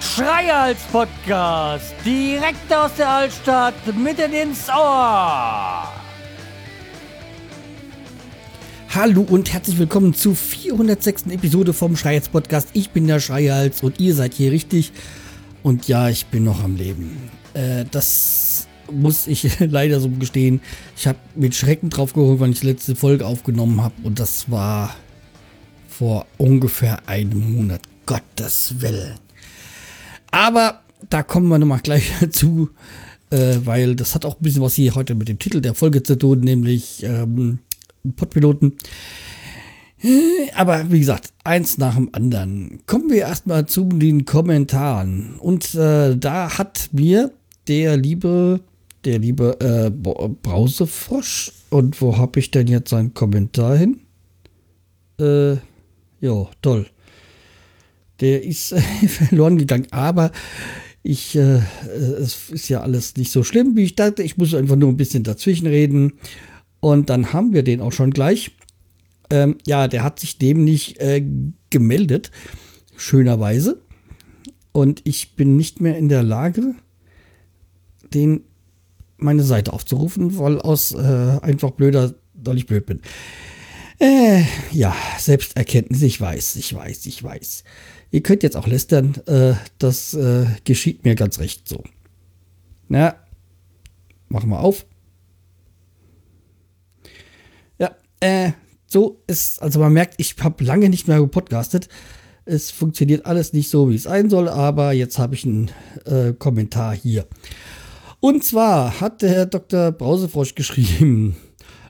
Schreihals Podcast, direkt aus der Altstadt, mitten ins Ohr. Hallo und herzlich willkommen zur 406. Episode vom Schreihals Podcast. Ich bin der Schreihals und ihr seid hier richtig. Und ja, ich bin noch am Leben. Äh, das muss ich leider so gestehen. Ich habe mit Schrecken drauf geholt, wann ich die letzte Folge aufgenommen habe. Und das war vor ungefähr einem Monat. Gottes Willen. Aber da kommen wir nochmal gleich dazu, äh, weil das hat auch ein bisschen was hier heute mit dem Titel der Folge zu tun, nämlich ähm, Podpiloten. Äh, aber wie gesagt, eins nach dem anderen. Kommen wir erstmal zu den Kommentaren. Und äh, da hat mir der liebe, der liebe äh, Brausefrosch, und wo habe ich denn jetzt seinen Kommentar hin? Äh, ja, toll. Der ist äh, verloren gegangen, aber ich, äh, es ist ja alles nicht so schlimm, wie ich dachte. Ich muss einfach nur ein bisschen dazwischen reden. Und dann haben wir den auch schon gleich. Ähm, ja, der hat sich dem nicht äh, gemeldet, schönerweise. Und ich bin nicht mehr in der Lage, den meine Seite aufzurufen, weil aus äh, einfach blöder, weil ich blöd bin. Äh, ja, Selbsterkenntnis, ich weiß, ich weiß, ich weiß. Ihr könnt jetzt auch lästern, äh, das äh, geschieht mir ganz recht so. Na, machen wir auf. Ja, äh, so ist, also man merkt, ich habe lange nicht mehr gepodcastet. Es funktioniert alles nicht so, wie es sein soll, aber jetzt habe ich einen äh, Kommentar hier. Und zwar hat der Herr Dr. Brausefrosch geschrieben,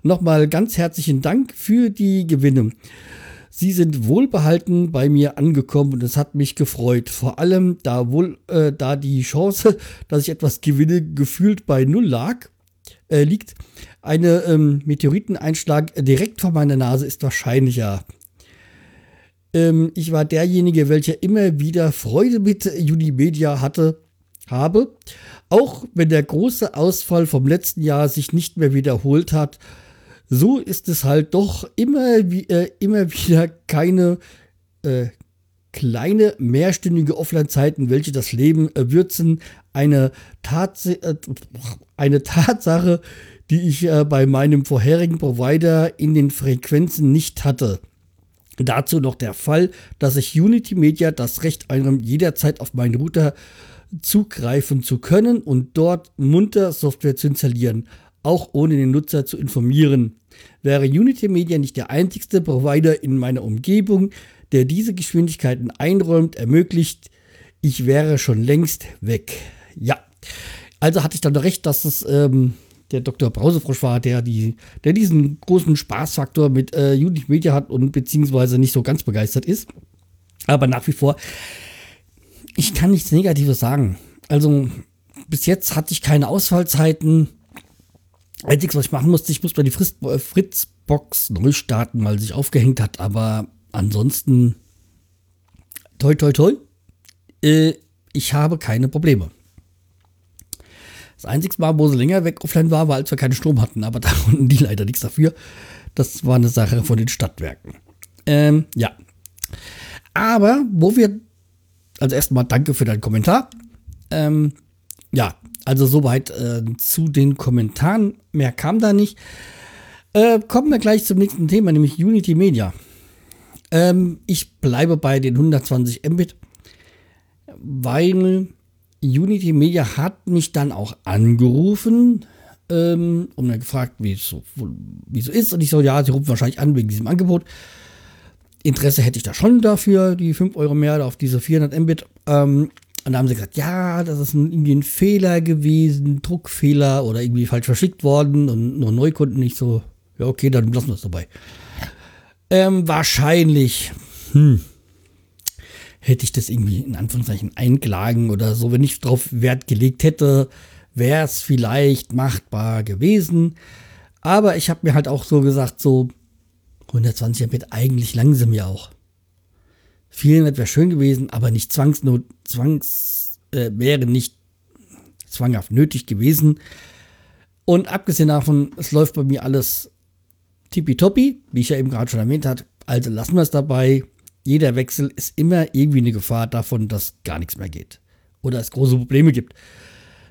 nochmal ganz herzlichen Dank für die Gewinne. Sie sind wohlbehalten bei mir angekommen und es hat mich gefreut. Vor allem, da wohl, äh, da die Chance, dass ich etwas gewinne, gefühlt bei Null lag, äh, liegt. Eine ähm, Meteoriteneinschlag direkt vor meiner Nase ist wahrscheinlicher. Ähm, ich war derjenige, welcher immer wieder Freude mit Unimedia hatte, habe. Auch wenn der große Ausfall vom letzten Jahr sich nicht mehr wiederholt hat, so ist es halt doch immer, äh, immer wieder keine äh, kleine mehrstündige Offline-Zeiten, welche das Leben äh, würzen. Eine, Tats äh, eine Tatsache, die ich äh, bei meinem vorherigen Provider in den Frequenzen nicht hatte. Dazu noch der Fall, dass ich Unity Media das Recht einem jederzeit auf meinen Router zugreifen zu können und dort munter Software zu installieren, auch ohne den Nutzer zu informieren wäre Unity Media nicht der einzigste Provider in meiner Umgebung, der diese Geschwindigkeiten einräumt, ermöglicht, ich wäre schon längst weg. Ja, also hatte ich dann recht, dass es ähm, der Dr. Brausefrosch war, der, die, der diesen großen Spaßfaktor mit äh, Unity Media hat und beziehungsweise nicht so ganz begeistert ist. Aber nach wie vor, ich kann nichts Negatives sagen. Also bis jetzt hatte ich keine Ausfallzeiten. Einziges, was ich machen musste, ich musste mal die äh, Fritzbox neu starten, weil sich aufgehängt hat. Aber ansonsten, toi, toi, toi, äh, ich habe keine Probleme. Das einzige Mal, wo sie länger weg offline war, war, als wir keinen Strom hatten. Aber da konnten die leider nichts dafür. Das war eine Sache von den Stadtwerken. Ähm, ja. Aber wo wir, also erstmal danke für deinen Kommentar. Ähm, ja, also soweit äh, zu den Kommentaren. Mehr kam da nicht. Äh, kommen wir gleich zum nächsten Thema, nämlich Unity Media. Ähm, ich bleibe bei den 120 Mbit, weil Unity Media hat mich dann auch angerufen ähm, und mir gefragt, wie es so ist. Und ich so, ja, sie rufen wahrscheinlich an wegen diesem Angebot. Interesse hätte ich da schon dafür, die 5 Euro mehr auf diese 400 Mbit. Ähm, und da haben sie gesagt, ja, das ist ein, irgendwie ein Fehler gewesen, Druckfehler oder irgendwie falsch verschickt worden und nur Neukunden nicht so. Ja, okay, dann lassen wir es dabei. Ähm, wahrscheinlich, hm, hätte ich das irgendwie in Anführungszeichen einklagen oder so, wenn ich darauf Wert gelegt hätte, wäre es vielleicht machbar gewesen. Aber ich habe mir halt auch so gesagt, so 120 wird eigentlich langsam ja auch. 400 wäre schön gewesen, aber nicht zwangsnot, zwangs, äh, wäre nicht zwanghaft nötig gewesen. Und abgesehen davon, es läuft bei mir alles tippitoppi, wie ich ja eben gerade schon erwähnt habe. Also lassen wir es dabei. Jeder Wechsel ist immer irgendwie eine Gefahr davon, dass gar nichts mehr geht. Oder es große Probleme gibt.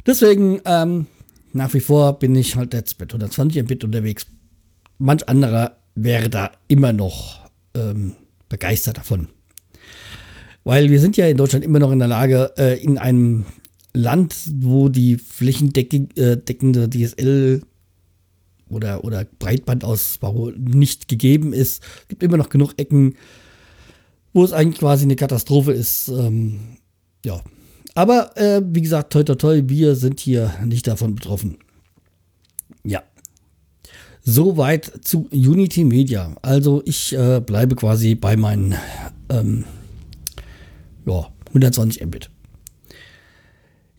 Deswegen, ähm, nach wie vor bin ich halt jetzt mit 120 Mbit unterwegs. Manch anderer wäre da immer noch ähm, begeistert davon. Weil wir sind ja in Deutschland immer noch in der Lage, äh, in einem Land, wo die flächendeckende äh, DSL oder, oder Breitbandausbau nicht gegeben ist, gibt immer noch genug Ecken, wo es eigentlich quasi eine Katastrophe ist. Ähm, ja. Aber äh, wie gesagt, toi toi toi, wir sind hier nicht davon betroffen. Ja. Soweit zu Unity Media. Also ich äh, bleibe quasi bei meinen ähm, ja, 120 Mbit.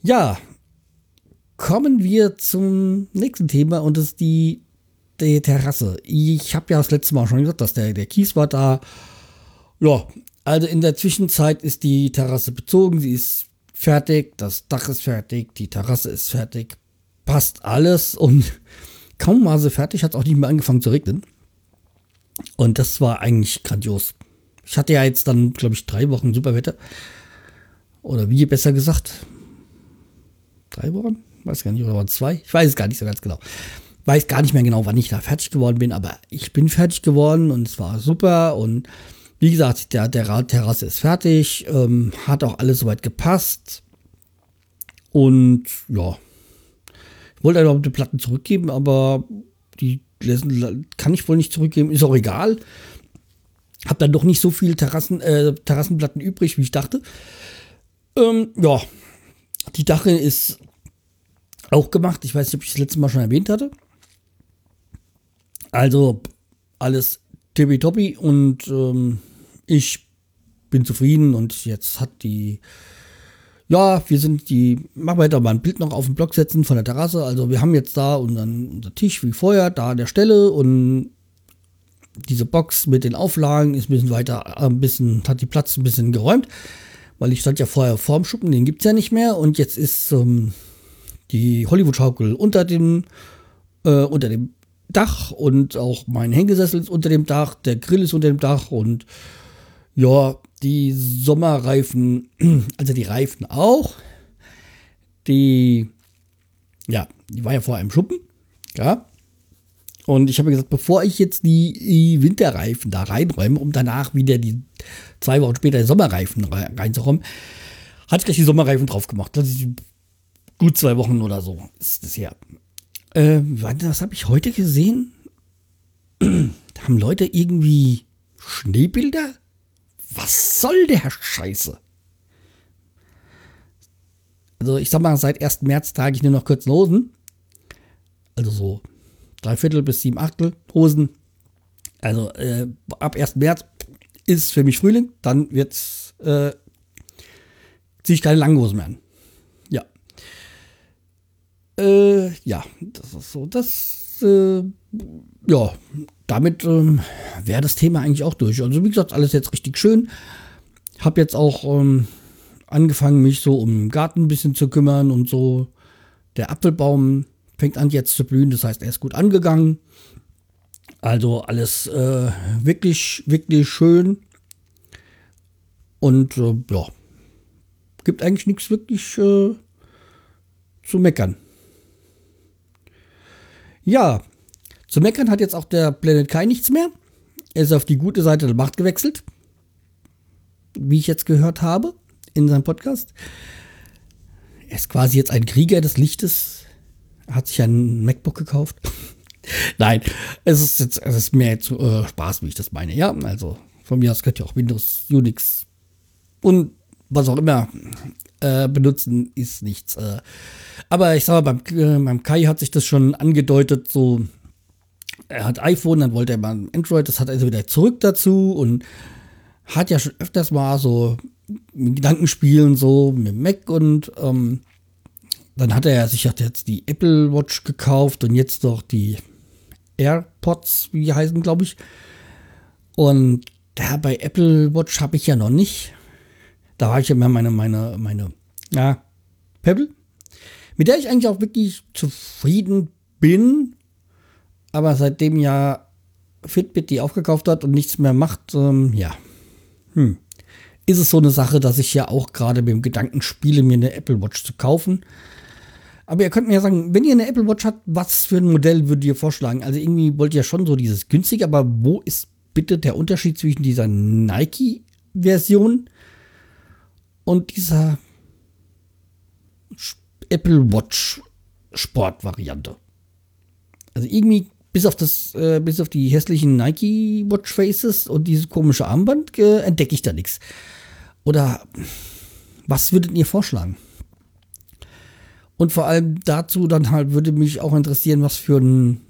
Ja, kommen wir zum nächsten Thema und das ist die, die Terrasse. Ich habe ja das letzte Mal schon gesagt, dass der, der Kies war da. Ja, also in der Zwischenzeit ist die Terrasse bezogen, sie ist fertig, das Dach ist fertig, die Terrasse ist fertig, passt alles und kaum war sie fertig, hat es auch nicht mehr angefangen zu regnen. Und das war eigentlich grandios. Ich hatte ja jetzt dann, glaube ich, drei Wochen Superwetter. Oder wie besser gesagt. Drei Wochen? Weiß gar nicht, oder waren zwei? Ich weiß es gar nicht so ganz genau. Weiß gar nicht mehr genau, wann ich da fertig geworden bin, aber ich bin fertig geworden und es war super. Und wie gesagt, der, der Terrasse ist fertig, ähm, hat auch alles soweit gepasst. Und ja, wollte einfach die Platten zurückgeben, aber die kann ich wohl nicht zurückgeben, ist auch egal. Hab dann doch nicht so viele Terrassen, äh, Terrassenplatten übrig, wie ich dachte. Ähm, ja, die Dachrinne ist auch gemacht. Ich weiß nicht, ob ich das letzte Mal schon erwähnt hatte. Also alles tippitoppi und ähm, ich bin zufrieden und jetzt hat die ja, wir sind die, machen wir mal ein Bild noch auf den Block setzen von der Terrasse. Also wir haben jetzt da unseren, unser Tisch wie vorher, da an der Stelle und diese Box mit den Auflagen ist ein bisschen weiter, ein bisschen, hat die Platz ein bisschen geräumt, weil ich stand ja vorher vorm Schuppen, den gibt es ja nicht mehr und jetzt ist ähm, die Hollywood-Schaukel unter dem, äh, unter dem Dach und auch mein Hängesessel ist unter dem Dach, der Grill ist unter dem Dach und ja, die Sommerreifen, also die Reifen auch. Die, ja, die war ja vorher im Schuppen, ja. Und ich habe gesagt, bevor ich jetzt die Winterreifen da reinräume, um danach wieder die zwei Wochen später die Sommerreifen reinzuräumen, hatte ich gleich die Sommerreifen drauf gemacht. Das ist gut zwei Wochen oder so ist das her. Äh, was habe ich heute gesehen? da haben Leute irgendwie Schneebilder was soll der Scheiße? Also ich sag mal, seit 1. März trage ich nur noch kurze Hosen. Also so drei Viertel bis sieben Achtel Hosen. Also äh, ab 1. März ist für mich Frühling, dann wird's äh, ziehe ich keine langen Hosen mehr an. Ja. Äh, ja, das ist so. Das, äh, ja, damit ähm, wäre das Thema eigentlich auch durch. Also wie gesagt, alles jetzt richtig schön. Hab jetzt auch ähm, angefangen, mich so um den Garten ein bisschen zu kümmern und so. Der Apfelbaum fängt an jetzt zu blühen, das heißt, er ist gut angegangen. Also alles äh, wirklich, wirklich schön. Und äh, ja, gibt eigentlich nichts wirklich äh, zu meckern. Ja, zu meckern hat jetzt auch der Planet Kai nichts mehr. Er ist auf die gute Seite der Macht gewechselt. Wie ich jetzt gehört habe in seinem Podcast. Er ist quasi jetzt ein Krieger des Lichtes. Er hat sich ein MacBook gekauft. Nein, es ist jetzt es ist mehr zu, äh, Spaß, wie ich das meine. Ja, also von mir aus könnt ihr auch Windows, Unix und was auch immer äh, benutzen, ist nichts. Äh. Aber ich sage mal, beim, äh, beim Kai hat sich das schon angedeutet, so er hat iPhone, dann wollte er mal Android, das hat er also wieder zurück dazu und hat ja schon öfters mal so Gedankenspielen so mit Mac und ähm, dann hat er sich jetzt die Apple Watch gekauft und jetzt noch die AirPods, wie die heißen, glaube ich. Und da bei Apple Watch habe ich ja noch nicht. Da habe ich ja meine, meine, meine, ja, Pebble, mit der ich eigentlich auch wirklich zufrieden bin, aber seitdem ja Fitbit die aufgekauft hat und nichts mehr macht, ähm, ja. Hm. Ist es so eine Sache, dass ich ja auch gerade mit dem Gedanken spiele, mir eine Apple Watch zu kaufen. Aber ihr könnt mir ja sagen, wenn ihr eine Apple Watch habt, was für ein Modell würdet ihr vorschlagen? Also irgendwie wollt ihr ja schon so dieses günstige, aber wo ist bitte der Unterschied zwischen dieser Nike-Version und dieser Apple Watch Sport-Variante? Also irgendwie bis auf das, äh, bis auf die hässlichen Nike Watch Faces und dieses komische Armband äh, entdecke ich da nichts. Oder was würdet ihr vorschlagen? Und vor allem dazu dann halt würde mich auch interessieren, was für ein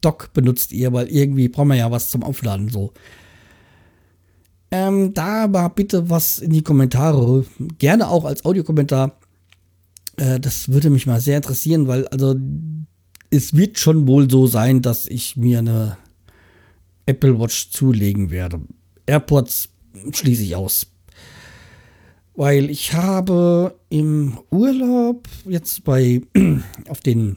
Dock benutzt ihr, weil irgendwie brauchen wir ja was zum Aufladen so. Ähm, da mal bitte was in die Kommentare, gerne auch als Audiokommentar. Äh, das würde mich mal sehr interessieren, weil also es wird schon wohl so sein, dass ich mir eine Apple Watch zulegen werde. AirPods schließe ich aus. Weil ich habe im Urlaub jetzt bei auf den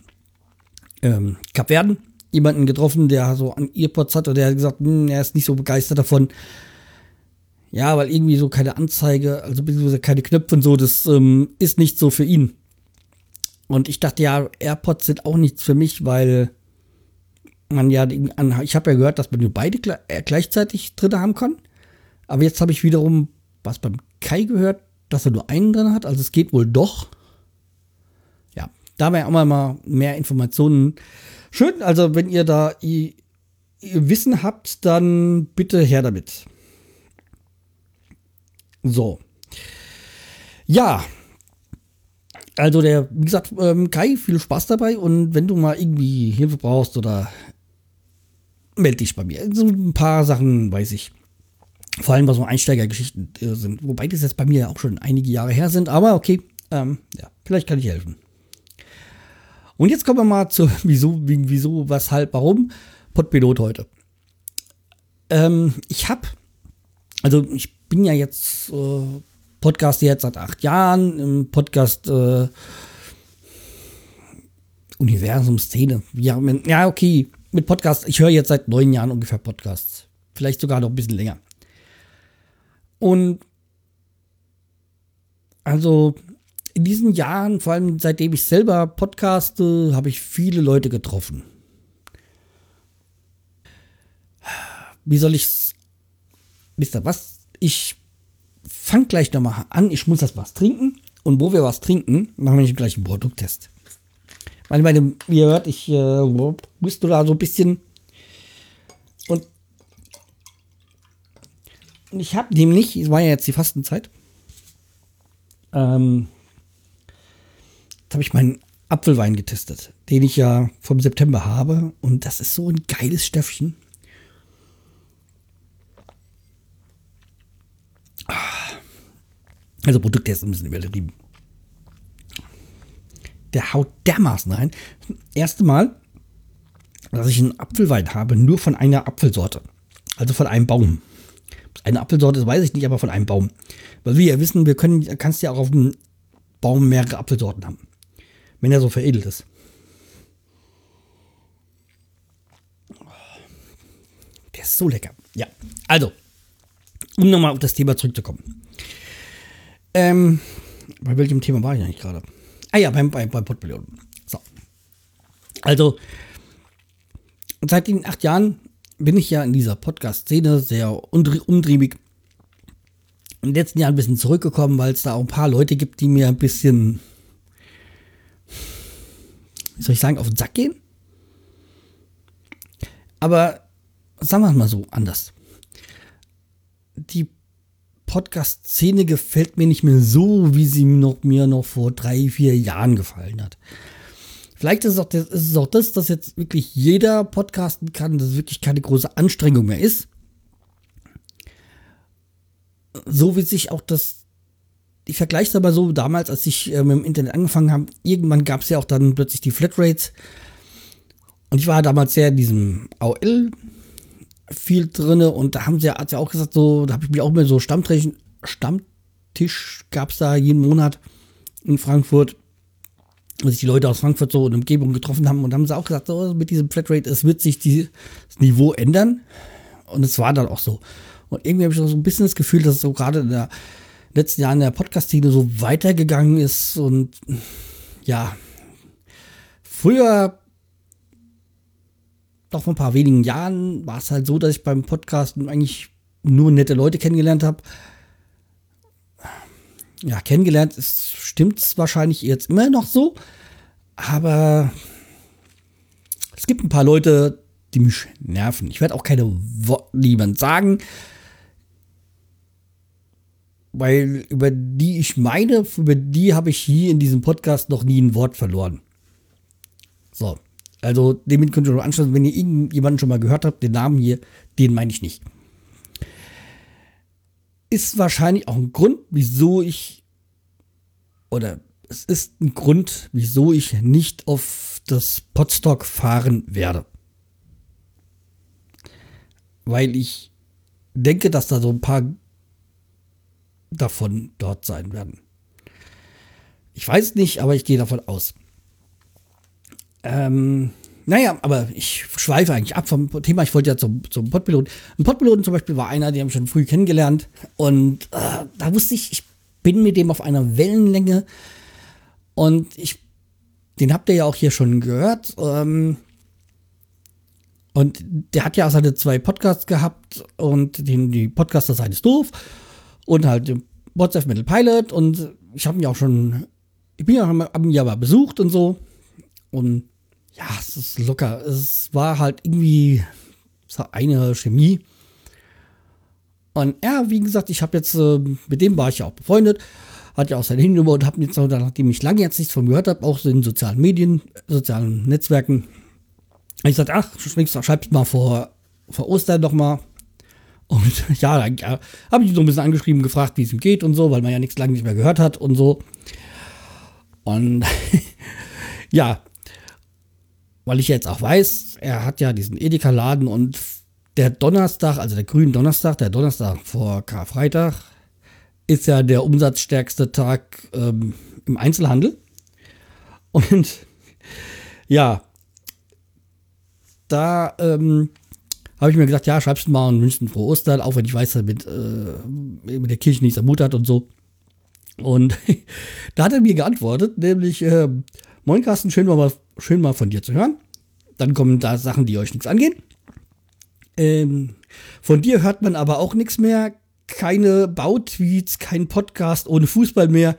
ähm, Kapverden jemanden getroffen, der so an Earpods hatte, der hat gesagt, hm, er ist nicht so begeistert davon. Ja, weil irgendwie so keine Anzeige, also beziehungsweise keine Knöpfe und so, das ähm, ist nicht so für ihn. Und ich dachte ja, AirPods sind auch nichts für mich, weil man ja, ich habe ja gehört, dass man nur beide äh, gleichzeitig drin haben kann. Aber jetzt habe ich wiederum was beim Kai gehört, dass er nur einen drin hat. Also es geht wohl doch. Ja, da wäre auch mal mehr Informationen. Schön, also wenn ihr da Wissen habt, dann bitte her damit. So. Ja, also der, wie gesagt, ähm, Kai, viel Spaß dabei und wenn du mal irgendwie Hilfe brauchst oder melde dich bei mir. So ein paar Sachen weiß ich. Vor allem, was so Einsteigergeschichten äh, sind. Wobei das jetzt bei mir auch schon einige Jahre her sind, aber okay, ähm, ja, vielleicht kann ich helfen. Und jetzt kommen wir mal zu wieso, wieso, weshalb, warum Podpilot heute. Ähm, ich habe, also ich bin ja jetzt äh, Podcast jetzt seit acht Jahren, im Podcast äh, Universum, Szene. Ja, ja, okay, mit Podcast, ich höre jetzt seit neun Jahren ungefähr Podcasts. Vielleicht sogar noch ein bisschen länger. Und also in diesen Jahren, vor allem seitdem ich selber podcaste, habe ich viele Leute getroffen. Wie soll ich's? Wisst ihr was? Ich fang gleich nochmal an, ich muss das was trinken. Und wo wir was trinken, machen wir gleich einen Produkttest. Weil, meine, wie ihr hört, ich äh, bist du da so ein bisschen. Und, und ich habe nämlich, es war ja jetzt die Fastenzeit, ähm, jetzt habe ich meinen Apfelwein getestet, den ich ja vom September habe. Und das ist so ein geiles Stöffchen. Also Produkte ist ein bisschen übertrieben. Der haut dermaßen rein. Erste Mal, dass ich einen Apfelwein habe, nur von einer Apfelsorte. Also von einem Baum. Eine Apfelsorte, weiß ich nicht, aber von einem Baum. Weil wir ja wissen, wir können, kannst ja auch auf dem Baum mehrere Apfelsorten haben. Wenn er so veredelt ist. Der ist so lecker. Ja, also, um nochmal auf das Thema zurückzukommen. Ähm, bei welchem Thema war ich eigentlich gerade? Ah ja, beim, beim, beim Portfolio. So. Also, seit den acht Jahren bin ich ja in dieser Podcast-Szene sehr umtriebig. In den letzten Jahren ein bisschen zurückgekommen, weil es da auch ein paar Leute gibt, die mir ein bisschen, wie soll ich sagen, auf den Sack gehen. Aber sagen wir es mal so anders. Die Podcast-Szene gefällt mir nicht mehr so, wie sie noch, mir noch vor drei, vier Jahren gefallen hat. Vielleicht ist es, auch das, ist es auch das, dass jetzt wirklich jeder podcasten kann, dass es wirklich keine große Anstrengung mehr ist. So wie sich auch das, ich vergleiche es aber so, damals, als ich äh, mit dem Internet angefangen habe, irgendwann gab es ja auch dann plötzlich die Flatrates. Und ich war damals sehr in diesem AOL viel drinne und da haben sie ja, hat ja auch gesagt, so, da habe ich mich auch mit so Stammtisch, Stammtisch gab es da jeden Monat in Frankfurt. Und sich die Leute aus Frankfurt so in Umgebung getroffen haben und haben sie auch gesagt, so, mit diesem Flatrate, es wird sich das Niveau ändern. Und es war dann auch so. Und irgendwie habe ich so ein bisschen das Gefühl, dass es so gerade in den letzten Jahren der Podcast-Szene so weitergegangen ist und ja, früher doch vor ein paar wenigen Jahren war es halt so, dass ich beim Podcasten eigentlich nur nette Leute kennengelernt habe. Ja, kennengelernt ist, stimmt's wahrscheinlich jetzt immer noch so, aber es gibt ein paar Leute, die mich nerven. Ich werde auch keine Worte niemand sagen, weil über die ich meine, über die habe ich hier in diesem Podcast noch nie ein Wort verloren. So. Also, damit könnt ihr schon anschließen, wenn ihr ihn, jemanden schon mal gehört habt, den Namen hier, den meine ich nicht. Ist wahrscheinlich auch ein Grund, wieso ich, oder es ist ein Grund, wieso ich nicht auf das Podstock fahren werde. Weil ich denke, dass da so ein paar davon dort sein werden. Ich weiß nicht, aber ich gehe davon aus. Ähm, naja, aber ich schweife eigentlich ab vom Thema. Ich wollte ja zum, zum Podpiloten. Ein Podpiloten zum Beispiel war einer, den habe ich schon früh kennengelernt. Und äh, da wusste ich, ich bin mit dem auf einer Wellenlänge. Und ich, den habt ihr ja auch hier schon gehört. Ähm, und der hat ja auch seine zwei Podcasts gehabt. Und den, die Podcaster Seite ist doof. Und halt WhatsApp Metal Pilot. Und ich habe ihn ja auch schon, ich bin ja auch am Jahr besucht und so. Und ja, es ist locker. Es war halt irgendwie eine Chemie. Und ja, wie gesagt, ich habe jetzt, äh, mit dem war ich ja auch befreundet, hat ja auch seine Handynummer und habe jetzt, nachdem ich lange jetzt nichts von gehört habe, auch so in sozialen Medien, sozialen Netzwerken, ich gesagt, ach, schreib's mal vor, vor Ostern noch mal. Und ja, dann ja, habe ich ihn so ein bisschen angeschrieben, gefragt, wie es ihm geht und so, weil man ja nichts lange nicht mehr gehört hat und so. Und ja, weil ich jetzt auch weiß, er hat ja diesen Edeka-Laden und der Donnerstag, also der grüne Donnerstag, der Donnerstag vor Karfreitag, ist ja der umsatzstärkste Tag ähm, im Einzelhandel. Und ja, da ähm, habe ich mir gesagt, ja, schreibst du mal und wünschst ein frohe Ostern, auch wenn ich weiß, dass er mit, äh, mit der Kirche nichts am hat und so. Und da hat er mir geantwortet, nämlich, äh, Moin Carsten, schön mal, schön mal von dir zu hören. Dann kommen da Sachen, die euch nichts angehen. Ähm, von dir hört man aber auch nichts mehr. Keine Bautweets, kein Podcast ohne Fußball mehr.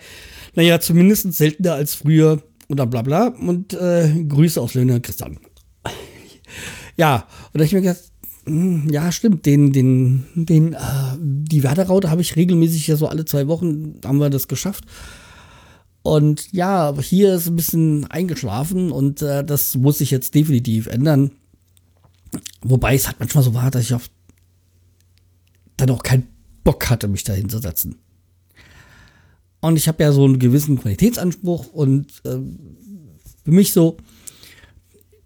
Naja, zumindest seltener als früher oder bla bla. Und äh, Grüße aus Löhne Christian. ja, und da ich mir gedacht, hm, ja, stimmt, den, den, den, äh, die Werderaute habe ich regelmäßig ja so alle zwei Wochen, haben wir das geschafft. Und ja, hier ist ein bisschen eingeschlafen und äh, das muss sich jetzt definitiv ändern. Wobei es halt manchmal so war, dass ich auf dann auch keinen Bock hatte, mich da hinzusetzen. Und ich habe ja so einen gewissen Qualitätsanspruch und äh, für mich so,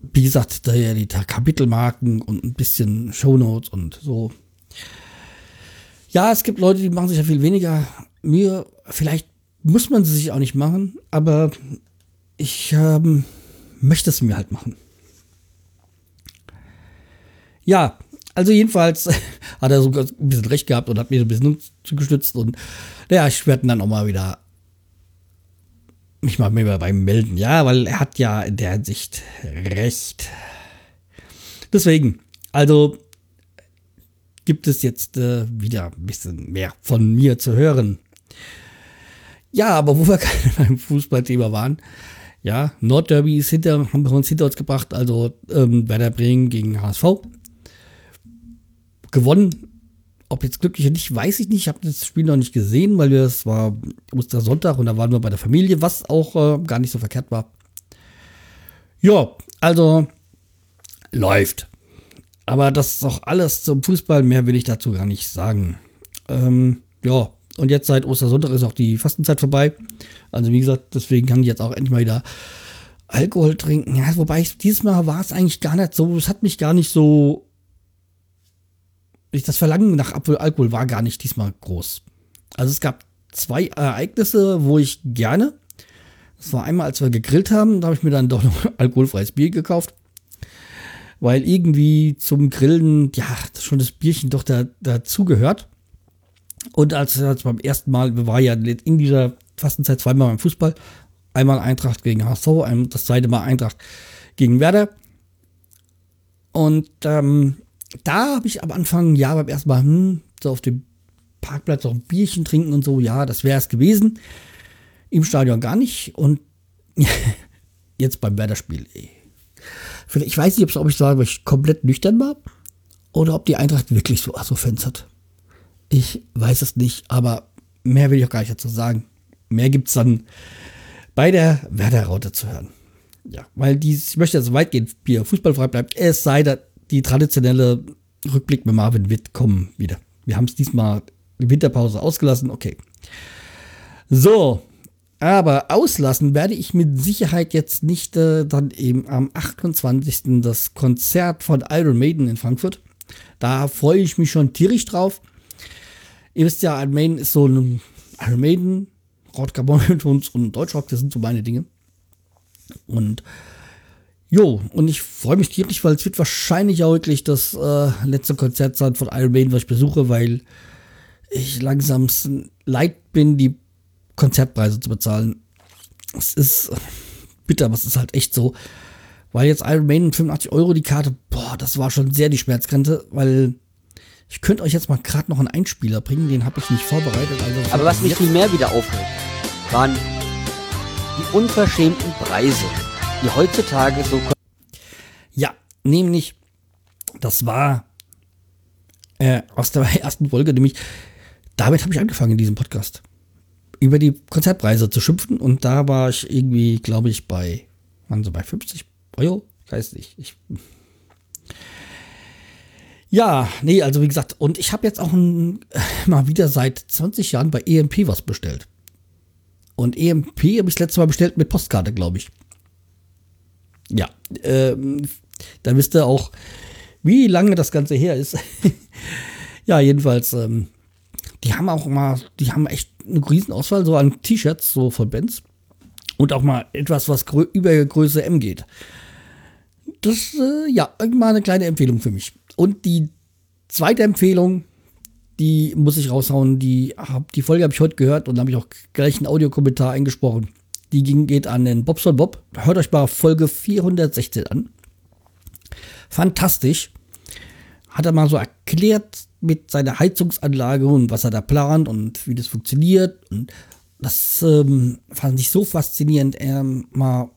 wie gesagt, da ja die Kapitelmarken und ein bisschen Shownotes und so. Ja, es gibt Leute, die machen sich ja viel weniger Mühe. Vielleicht muss man sie sich auch nicht machen, aber ich ähm, möchte es mir halt machen. Ja, also jedenfalls hat er sogar ein bisschen recht gehabt und hat mir ein bisschen zugestützt und naja, ich werde dann auch mal wieder mich mal mehr beim melden, ja, weil er hat ja in der Hinsicht recht. Deswegen, also gibt es jetzt äh, wieder ein bisschen mehr von mir zu hören. Ja, aber wo wir gerade beim Fußballthema waren, ja, Nordderby ist hinter, haben wir uns hinter uns gebracht, also ähm, Werder Bremen gegen HSV. Gewonnen. Ob jetzt glücklich oder nicht, weiß ich nicht. Ich habe das Spiel noch nicht gesehen, weil es war Ostersonntag und da waren wir bei der Familie, was auch äh, gar nicht so verkehrt war. Ja, also läuft. Aber das ist auch alles zum Fußball. Mehr will ich dazu gar nicht sagen. Ähm, ja, und jetzt seit Ostersonntag ist auch die Fastenzeit vorbei. Also wie gesagt, deswegen kann ich jetzt auch endlich mal wieder Alkohol trinken. Ja, wobei ich, dieses Mal war es eigentlich gar nicht so, es hat mich gar nicht so. Das Verlangen nach Alkohol war gar nicht diesmal groß. Also es gab zwei Ereignisse, wo ich gerne. Das war einmal, als wir gegrillt haben, da habe ich mir dann doch noch alkoholfreies Bier gekauft. Weil irgendwie zum Grillen, ja, schon das Bierchen doch da, dazugehört. Und als, als beim ersten Mal, wir waren ja in dieser Fastenzeit zweimal beim Fußball. Einmal Eintracht gegen HSV, das zweite Mal Eintracht gegen Werder. Und ähm, da habe ich am Anfang, ja, beim ersten Mal, hm, so auf dem Parkplatz auch ein Bierchen trinken und so, ja, das wäre es gewesen. Im Stadion gar nicht. Und jetzt beim Werder-Spiel, Ich weiß nicht, ob ich sage, weil ich komplett nüchtern war oder ob die Eintracht wirklich so, so Fans hat. Ich weiß es nicht, aber mehr will ich auch gar nicht dazu sagen. Mehr gibt es dann bei der Werder-Raute zu hören. Ja, weil die, ich möchte also weitgehend Bier fußballfrei bleibt, es sei denn, die traditionelle Rückblick mit Marvin wird kommen wieder. Wir haben es diesmal die Winterpause ausgelassen, okay. So, aber auslassen werde ich mit Sicherheit jetzt nicht äh, dann eben am 28. das Konzert von Iron Maiden in Frankfurt. Da freue ich mich schon tierisch drauf. Ihr wisst ja, Iron Maiden ist so ein Iron Maiden, Rodger Bonitons und Deutschrock, das sind so meine Dinge. Und jo, und ich freue mich tierisch, weil es wird wahrscheinlich auch wirklich das äh, letzte Konzert sein von Iron Maiden, was ich besuche, weil ich langsam leid bin, die Konzertpreise zu bezahlen. Es ist bitter, aber es ist halt echt so. Weil jetzt Iron Maiden 85 Euro die Karte, boah, das war schon sehr die Schmerzgrenze, weil ich könnte euch jetzt mal gerade noch einen Einspieler bringen, den habe ich nicht vorbereitet. Also Aber was mich viel mehr wieder aufregt, waren die unverschämten Preise, die heutzutage so. Ja, nämlich, das war äh, aus der ersten Folge, nämlich, damit habe ich angefangen in diesem Podcast. Über die Konzertpreise zu schimpfen und da war ich irgendwie, glaube ich, bei, waren so bei 50 Euro? Ich weiß nicht. Ich, ja, nee, also wie gesagt, und ich habe jetzt auch ein, mal wieder seit 20 Jahren bei EMP was bestellt. Und EMP habe ich das letzte Mal bestellt mit Postkarte, glaube ich. Ja, ähm, da wisst ihr auch, wie lange das Ganze her ist. ja, jedenfalls, ähm, die haben auch mal, die haben echt eine Riesenauswahl so an T-Shirts, so von Bands. Und auch mal etwas, was über Größe M geht. Das, äh, ja, mal eine kleine Empfehlung für mich. Und die zweite Empfehlung, die muss ich raushauen. Die, die Folge habe ich heute gehört und habe ich auch gleich einen Audiokommentar eingesprochen. Die ging, geht an den Bobson Bob. Hört euch mal Folge 416 an. Fantastisch. Hat er mal so erklärt mit seiner Heizungsanlage und was er da plant und wie das funktioniert. Und das ähm, fand ich so faszinierend, ähm, mal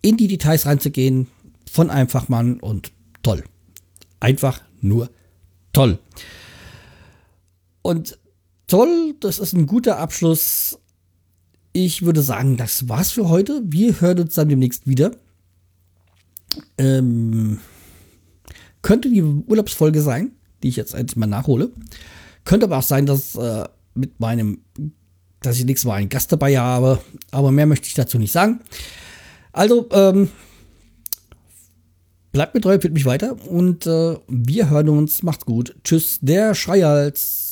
in die Details reinzugehen von einem Fachmann und toll einfach nur toll. Und toll, das ist ein guter Abschluss. Ich würde sagen, das war's für heute. Wir hören uns dann demnächst wieder. Ähm, könnte die Urlaubsfolge sein, die ich jetzt endlich mal nachhole. Könnte aber auch sein, dass äh, mit meinem, dass ich nächstes Mal einen Gast dabei habe. Aber mehr möchte ich dazu nicht sagen. Also, ähm, Bleibt mir treu, empfiehlt mich weiter und äh, wir hören uns. Macht's gut. Tschüss, der Schreihals.